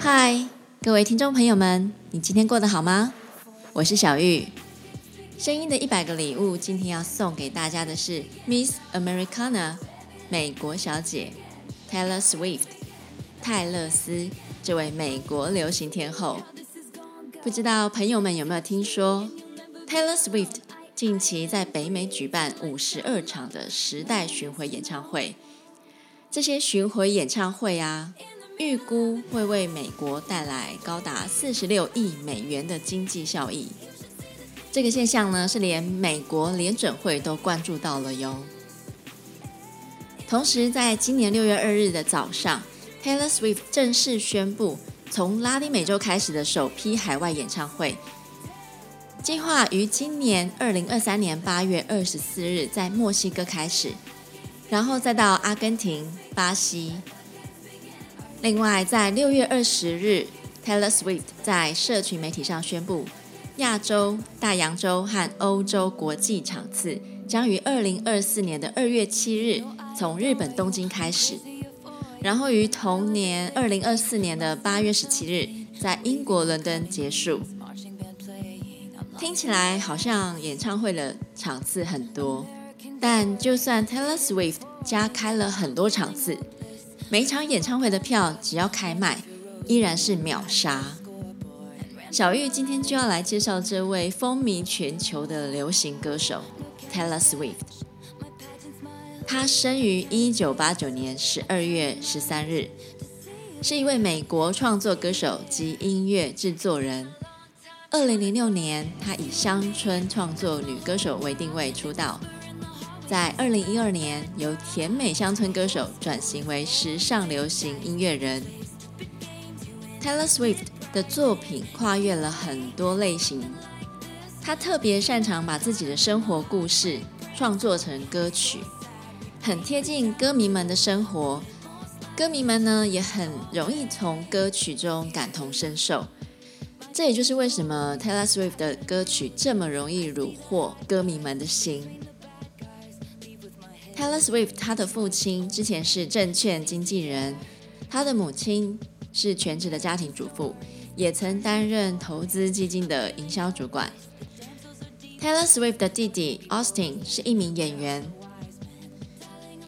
嗨，各位听众朋友们，你今天过得好吗？我是小玉。声音的一百个礼物，今天要送给大家的是 Miss Americana 美国小姐 Taylor Swift 泰勒斯这位美国流行天后。不知道朋友们有没有听说 Taylor Swift 近期在北美举办五十二场的时代巡回演唱会？这些巡回演唱会啊，预估会为美国带来高达四十六亿美元的经济效益。这个现象呢，是连美国联准会都关注到了哟。同时，在今年六月二日的早上，Taylor Swift 正式宣布，从拉丁美洲开始的首批海外演唱会，计划于今年二零二三年八月二十四日在墨西哥开始，然后再到阿根廷、巴西。另外，在六月二十日，Taylor Swift 在社群媒体上宣布。亚洲、大洋洲和欧洲国际场次将于二零二四年的二月七日从日本东京开始，然后于同年二零二四年的八月十七日在英国伦敦结束。听起来好像演唱会的场次很多，但就算 Taylor Swift 加开了很多场次，每场演唱会的票只要开卖，依然是秒杀。小玉今天就要来介绍这位风靡全球的流行歌手 Taylor Swift。她生于一九八九年十二月十三日，是一位美国创作歌手及音乐制作人。二零零六年，她以乡村创作女歌手为定位出道，在二零一二年由甜美乡村歌手转型为时尚流行音乐人。Taylor Swift。的作品跨越了很多类型，他特别擅长把自己的生活故事创作成歌曲，很贴近歌迷们的生活，歌迷们呢也很容易从歌曲中感同身受。这也就是为什么 Taylor Swift 的歌曲这么容易虏获歌迷们的心。Taylor Swift 他的父亲之前是证券经纪人，他的母亲是全职的家庭主妇。也曾担任投资基金的营销主管。Taylor Swift 的弟弟 Austin 是一名演员。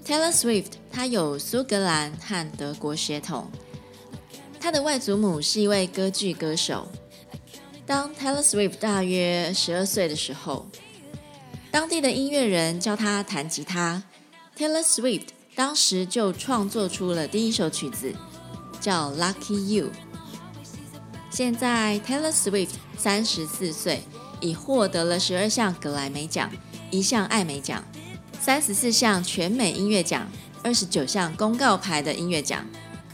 Taylor Swift 他有苏格兰和德国血统，他的外祖母是一位歌剧歌手。当 Taylor Swift 大约十二岁的时候，当地的音乐人教他弹吉他，Taylor Swift 当时就创作出了第一首曲子，叫《Lucky You》。现在 Taylor Swift 三十四岁，已获得了十二项格莱美奖、一项艾美奖、三十四项全美音乐奖、二十九项公告牌的音乐奖、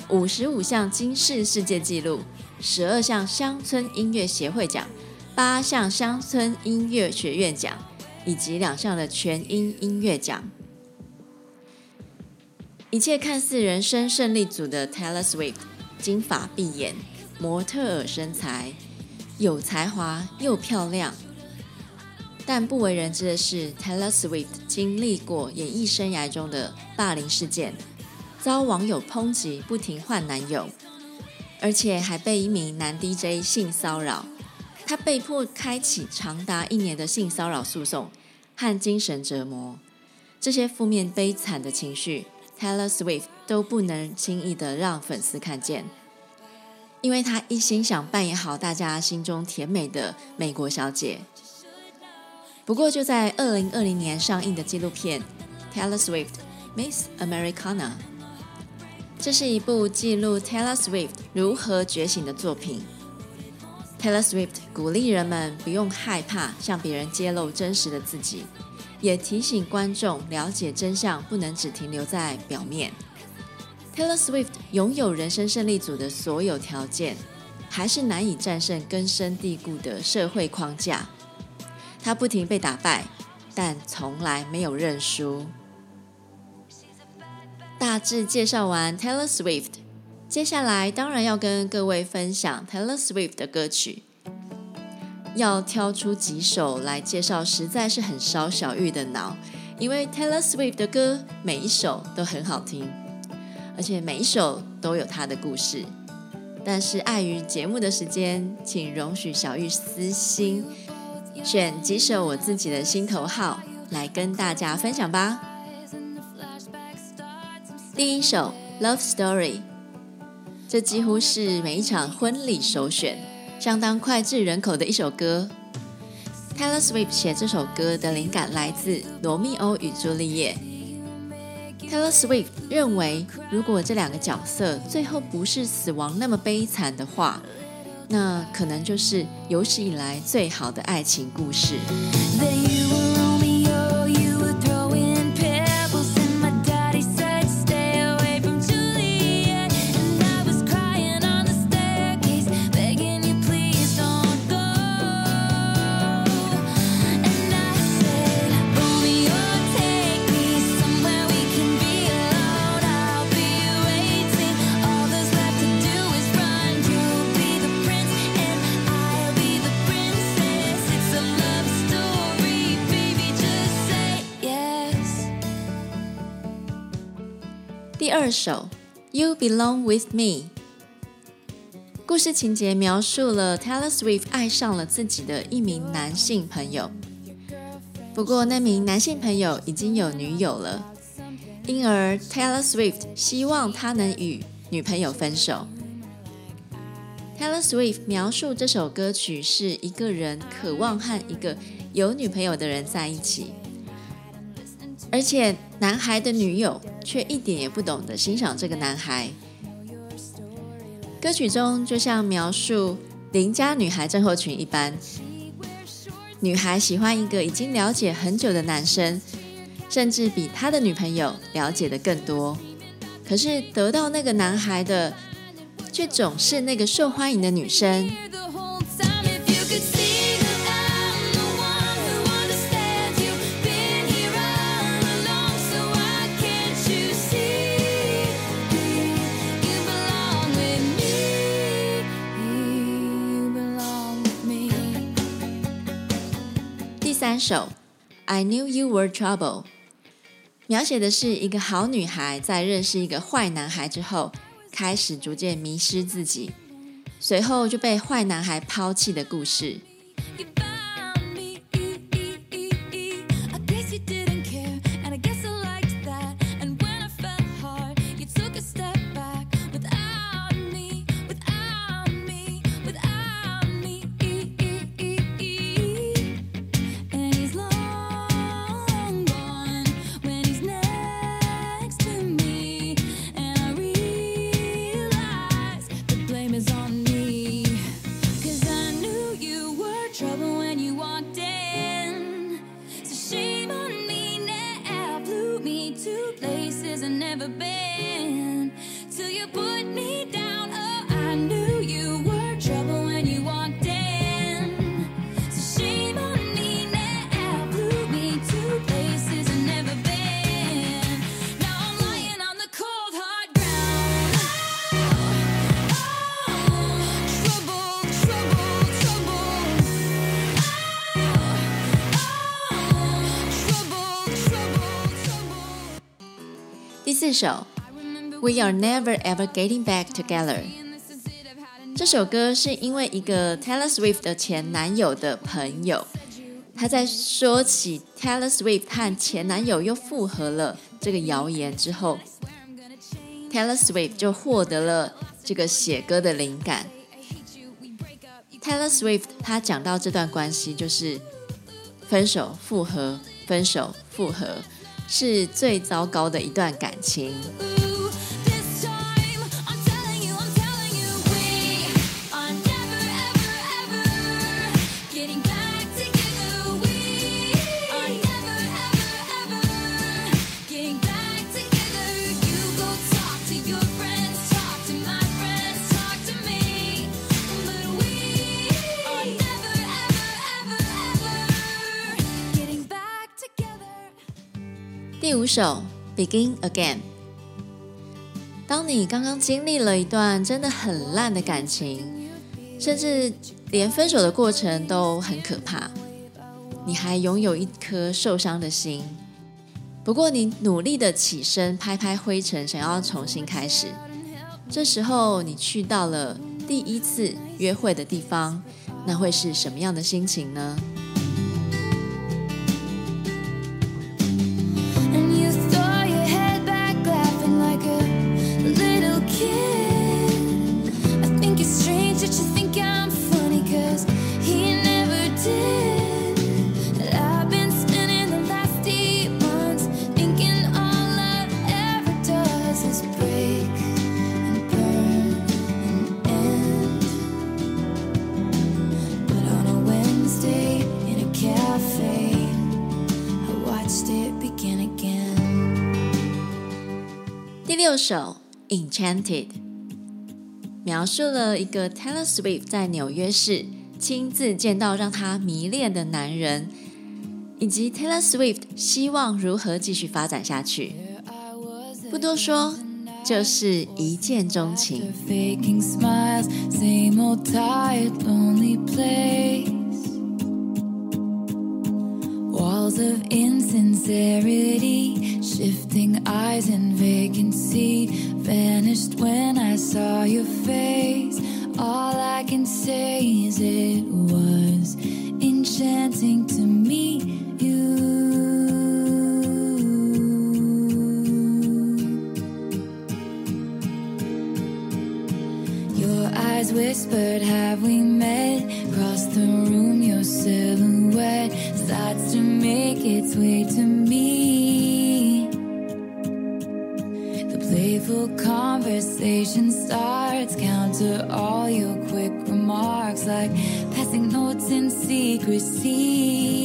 五十五项金氏世界纪录、十二项乡村音乐协会奖、八项乡村音乐学院奖，以及两项的全英音乐奖。一切看似人生胜利组的 Taylor Swift，金发碧眼。模特儿身材，有才华又漂亮，但不为人知的是，Taylor Swift 经历过演艺生涯中的霸凌事件，遭网友抨击不停换男友，而且还被一名男 DJ 性骚扰，她被迫开启长达一年的性骚扰诉讼和精神折磨，这些负面悲惨的情绪，Taylor Swift 都不能轻易的让粉丝看见。因为她一心想扮演好大家心中甜美的美国小姐。不过，就在二零二零年上映的纪录片《Taylor Swift Miss Americana》，这是一部记录 Taylor Swift 如何觉醒的作品。Taylor Swift 鼓励人们不用害怕向别人揭露真实的自己，也提醒观众了解真相不能只停留在表面。Taylor Swift 拥有人生胜利组的所有条件，还是难以战胜根深蒂固的社会框架。她不停被打败，但从来没有认输。大致介绍完 Taylor Swift，接下来当然要跟各位分享 Taylor Swift 的歌曲。要挑出几首来介绍，实在是很烧小玉的脑，因为 Taylor Swift 的歌每一首都很好听。而且每一首都有它的故事。但是碍于节目的时间，请容许小玉私心选几首我自己的心头好来跟大家分享吧。第一首《Love Story》，这几乎是每一场婚礼首选，相当脍炙人口的一首歌。Taylor Swift 写这首歌的灵感来自《罗密欧与朱丽叶》。Taylor Swift 认为，如果这两个角色最后不是死亡那么悲惨的话，那可能就是有史以来最好的爱情故事。第二首《You Belong with Me》，故事情节描述了 Taylor Swift 爱上了自己的一名男性朋友，不过那名男性朋友已经有女友了，因而 Taylor Swift 希望他能与女朋友分手。Taylor Swift 描述这首歌曲是一个人渴望和一个有女朋友的人在一起。而且，男孩的女友却一点也不懂得欣赏这个男孩。歌曲中就像描述邻家女孩症候群一般，女孩喜欢一个已经了解很久的男生，甚至比他的女朋友了解的更多。可是得到那个男孩的，却总是那个受欢迎的女生。三首，I knew you were trouble，描写的是一个好女孩在认识一个坏男孩之后，开始逐渐迷失自己，随后就被坏男孩抛弃的故事。首，We Are Never Ever Getting Back Together。这首歌是因为一个 Taylor Swift 的前男友的朋友，他在说起 Taylor Swift 和前男友又复合了这个谣言之后，Taylor Swift 就获得了这个写歌的灵感。Taylor Swift 他讲到这段关系就是分手复合，分手复合。是最糟糕的一段感情。第五首《Begin Again》。当你刚刚经历了一段真的很烂的感情，甚至连分手的过程都很可怕，你还拥有一颗受伤的心，不过你努力的起身，拍拍灰尘，想要重新开始。这时候你去到了第一次约会的地方，那会是什么样的心情呢？首《Enchanted》描述了一个 Taylor Swift 在纽约市亲自见到让她迷恋的男人，以及 Taylor Swift 希望如何继续发展下去。不多说，就是一见钟情。Shifting eyes in vacancy vanished when I saw your face. All I can say is it was enchanting to meet you. Your eyes whispered, Have we met? Crossed the room, your silhouette starts to make its way to me. conversation starts. Counter all your quick remarks like passing notes in secrecy.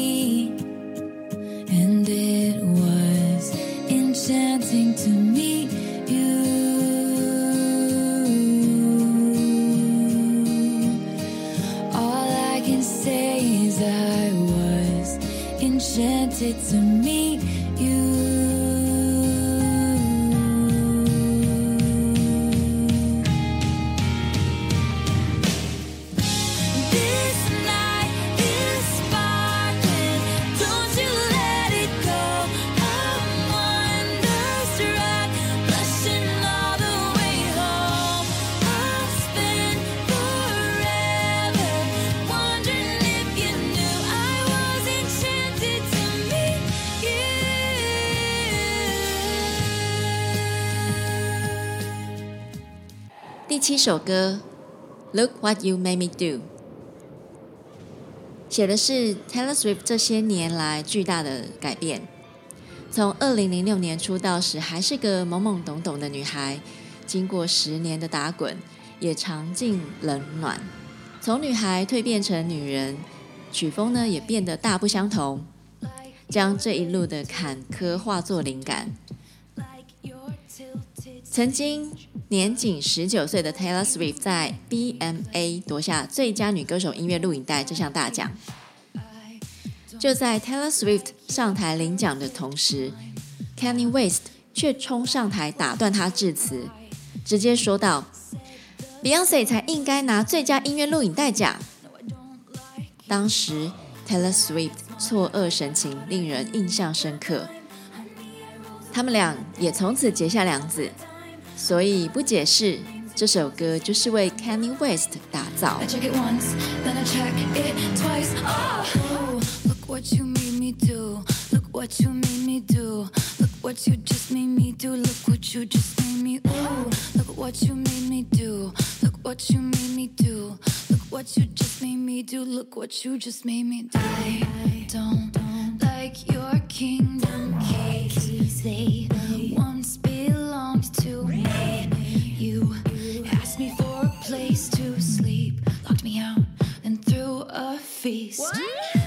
第七首歌《Look What You Made Me Do》写的是 Taylor Swift 这些年来巨大的改变。从二零零六年出道时还是个懵懵懂懂的女孩，经过十年的打滚，也尝尽冷暖。从女孩蜕变成女人，曲风呢也变得大不相同。将这一路的坎坷化作灵感。曾经年仅十九岁的 Taylor Swift 在 BMA 夺下最佳女歌手音乐录影带这项大奖。就在 Taylor Swift 上台领奖的同时，Kanye West 却冲上台打断他致辞，直接说道：“Beyonce 才应该拿最佳音乐录影带奖。”当时 Taylor Swift 错愕神情令人印象深刻，他们俩也从此结下梁子。所以不解释，这首歌就是为 Kenny West 打造。what you just made me do. Look what you just made me do. I don't, like your kingdom keys. They once belonged to me. You asked me for a place to sleep, locked me out, and threw a feast. What?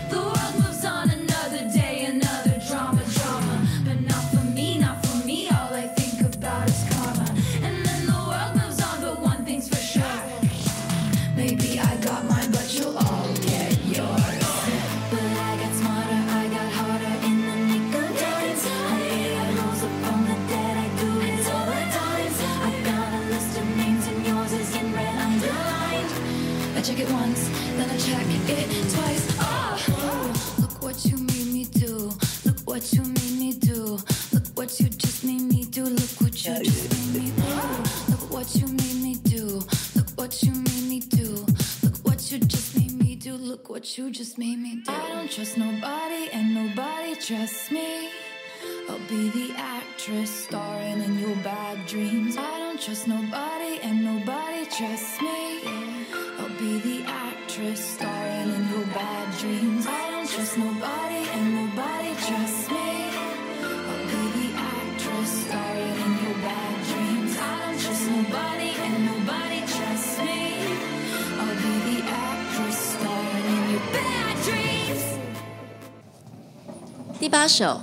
第八首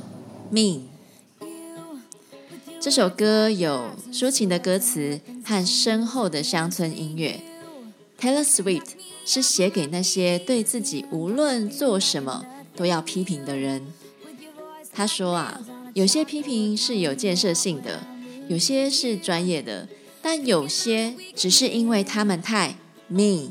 ，Mean。这首歌有抒情的歌词和深厚的乡村音乐。Taylor Swift 是写给那些对自己无论做什么都要批评的人。他说啊，有些批评是有建设性的，有些是专业的，但有些只是因为他们太 mean。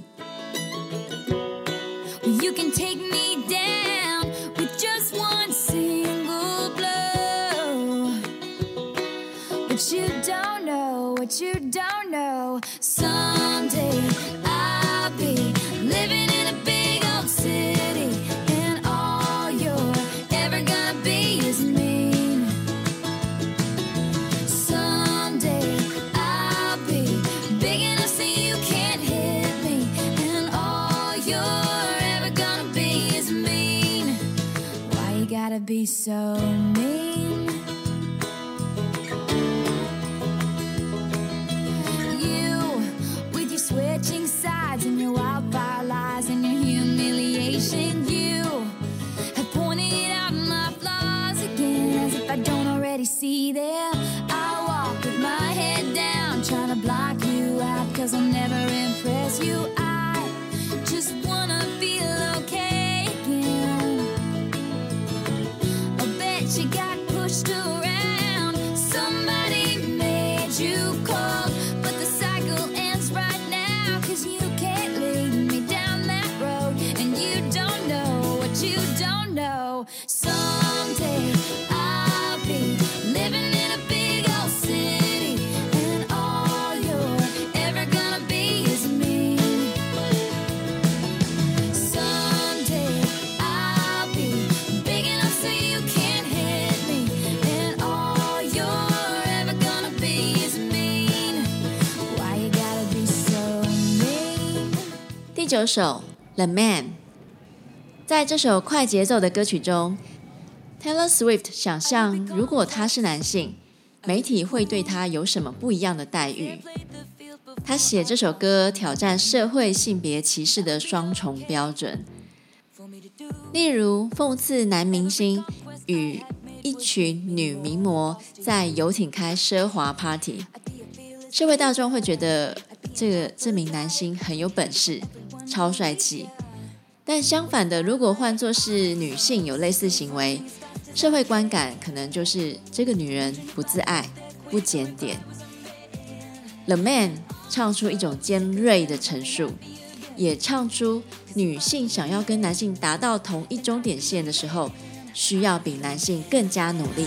be so mean? 第九首《The Man》。在这首快节奏的歌曲中，Taylor Swift 想象，如果他是男性，媒体会对他有什么不一样的待遇？他写这首歌挑战社会性别歧视的双重标准，例如讽刺男明星与一群女名模在游艇开奢华 party，社会大众会觉得这个这名男星很有本事。超帅气，但相反的，如果换作是女性有类似行为，社会观感可能就是这个女人不自爱、不检点。The Man 唱出一种尖锐的陈述，也唱出女性想要跟男性达到同一终点线的时候，需要比男性更加努力。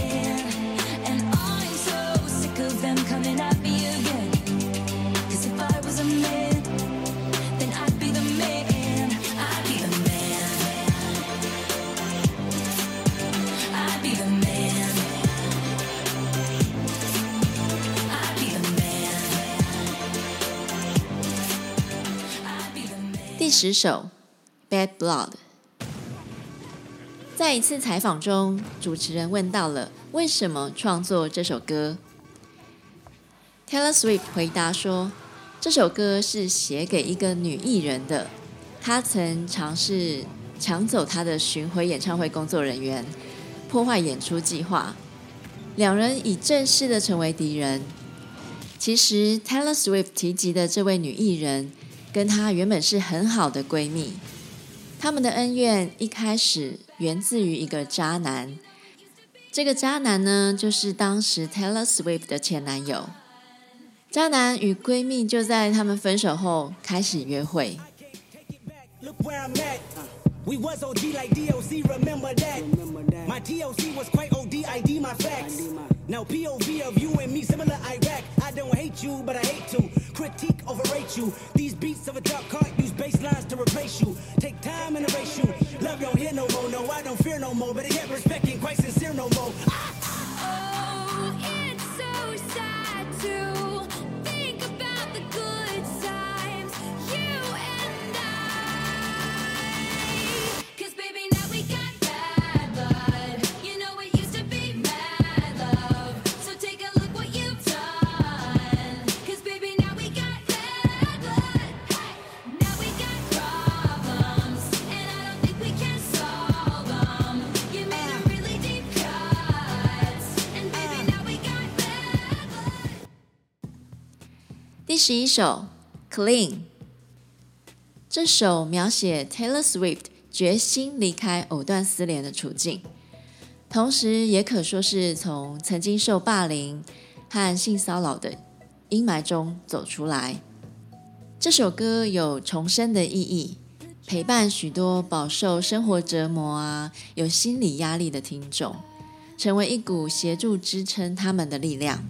十首《Bad Blood》。在一次采访中，主持人问到了为什么创作这首歌，Taylor Swift 回答说：“这首歌是写给一个女艺人的，她曾尝试抢走她的巡回演唱会工作人员，破坏演出计划，两人已正式的成为敌人。其实 Taylor Swift 提及的这位女艺人，跟她原本是很好的闺蜜，他们的恩怨一开始源自于一个渣男。这个渣男呢，就是当时 Taylor Swift 的前男友。渣男与闺蜜就在他们分手后开始约会。We was OG like DOC, remember that. remember that. My D.O.C. was quite OD, ID my facts. ID my... Now POV of you and me, similar Iraq. I don't hate you, but I hate to. Critique, overrate you. These beats of a dark cart use bass lines to replace you. Take time and erase you. Love don't hear no more, no, I don't fear no more. But yet respecting quite sincere no more. Ah! Oh, it's so sad to 十一首《Clean》，这首描写 Taylor Swift 决心离开藕断丝连的处境，同时也可说是从曾经受霸凌和性骚扰的阴霾中走出来。这首歌有重生的意义，陪伴许多饱受生活折磨啊、有心理压力的听众，成为一股协助支撑他们的力量。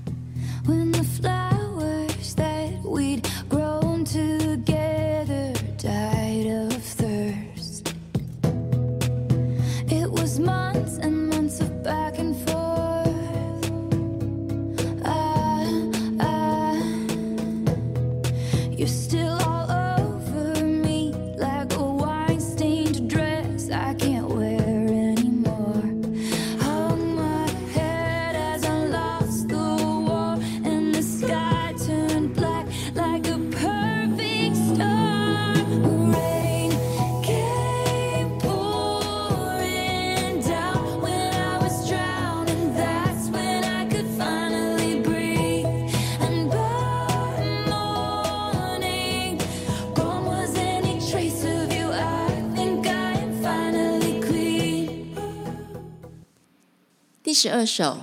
第十二首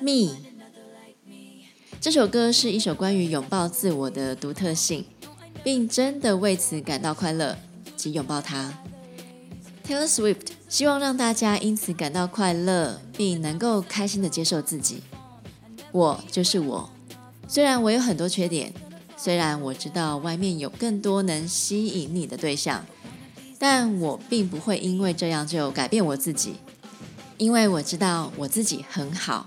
《Me》这首歌是一首关于拥抱自我的独特性，并真的为此感到快乐及拥抱它。Taylor Swift 希望让大家因此感到快乐，并能够开心的接受自己。我就是我，虽然我有很多缺点，虽然我知道外面有更多能吸引你的对象，但我并不会因为这样就改变我自己。因为我知道我自己很好。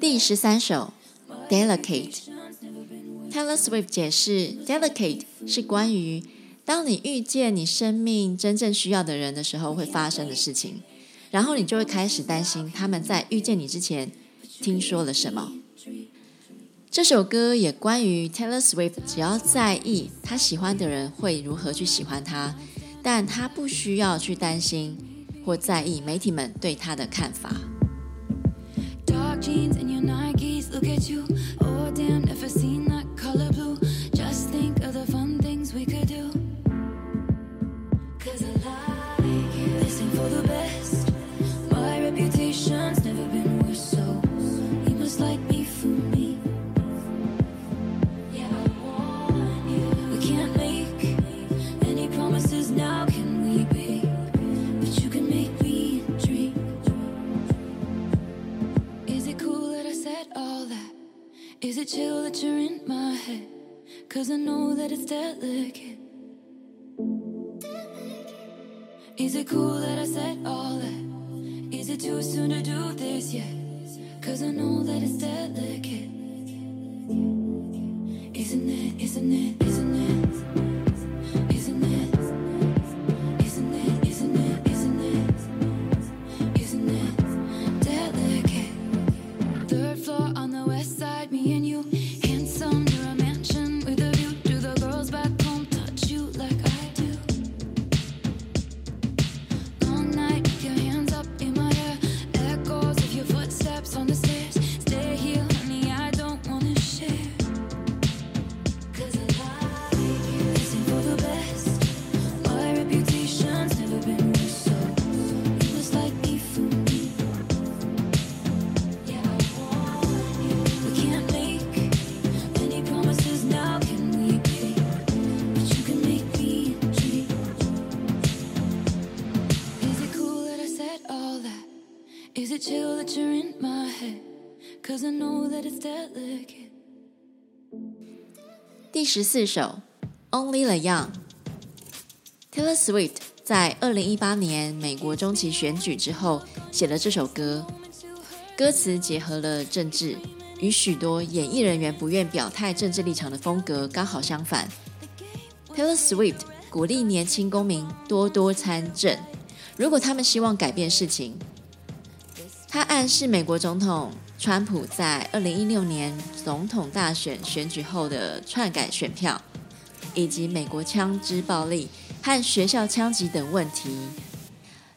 第十三首《Delicate》，Taylor Swift 解释，《Delicate》是关于当你遇见你生命真正需要的人的时候，会发生的事情，然后你就会开始担心他们在遇见你之前听说了什么。这首歌也关于 Taylor Swift，只要在意他喜欢的人会如何去喜欢他，但他不需要去担心或在意媒体们对他的看法。jeans and your Nikes. Look at you. Is it chill that you're in my head? Cause I know that it's delicate. Is it cool that I said all that? Is it too soon to do this yet? Cause I know that it's delicate. Isn't it, isn't it, isn't it? 第十四首《Only the Young》，Taylor Swift 在二零一八年美国中期选举之后写了这首歌，歌词结合了政治，与许多演艺人员不愿表态政治立场的风格刚好相反。Taylor Swift 鼓励年轻公民多多参政，如果他们希望改变事情。他暗示美国总统川普在二零一六年总统大选选举后的篡改选票，以及美国枪支暴力和学校枪击等问题。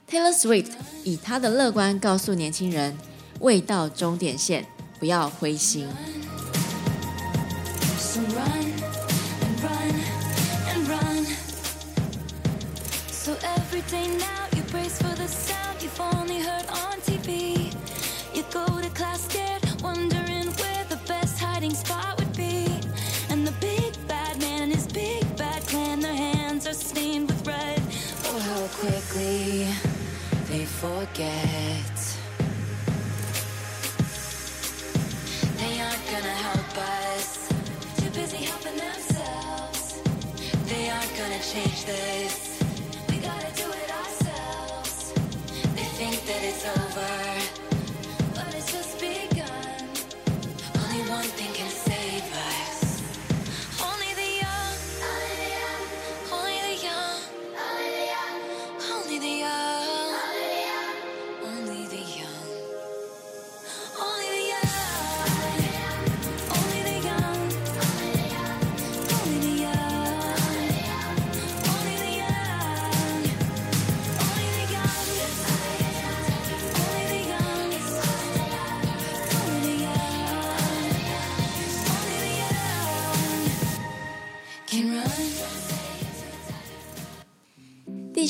Taylor Swift 以他的乐观告诉年轻人：未到终点线，不要灰心。forget. They aren't gonna help us. Too busy helping themselves. They aren't gonna change this.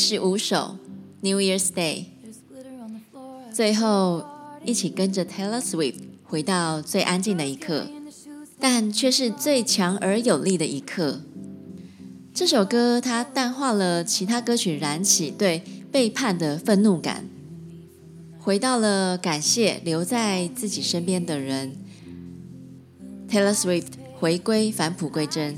十五首《New Year's Day》，最后一起跟着 Taylor Swift 回到最安静的一刻，但却是最强而有力的一刻。这首歌它淡化了其他歌曲燃起对背叛的愤怒感，回到了感谢留在自己身边的人。Taylor Swift 回归返璞归真。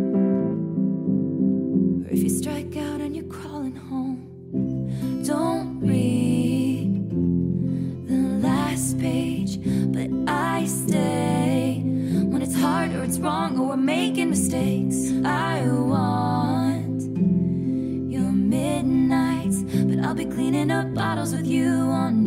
If you strike out and you're crawling home. Don't read the last page, but I stay when it's hard or it's wrong or we're making mistakes. I want your midnights, but I'll be cleaning up bottles with you on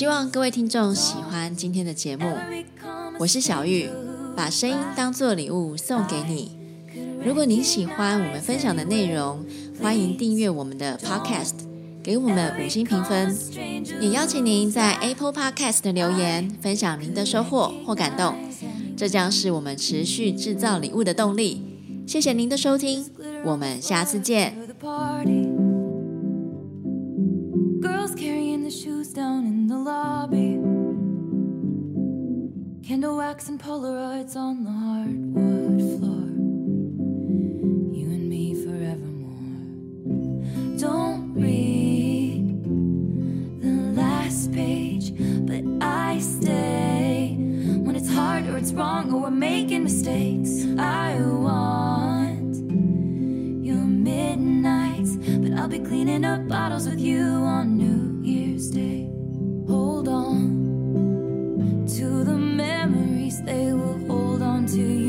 希望各位听众喜欢今天的节目。我是小玉，把声音当作礼物送给你。如果你喜欢我们分享的内容，欢迎订阅我们的 Podcast，给我们五星评分。也邀请您在 Apple Podcast 的留言，分享您的收获或感动，这将是我们持续制造礼物的动力。谢谢您的收听，我们下次见。And Polaroids on the hardwood floor. You and me forevermore. Don't read the last page, but I stay when it's hard or it's wrong or we're making mistakes. I want your midnights, but I'll be cleaning up bottles with you on New Year's Day. Hold on to the memories, they will hold on to you.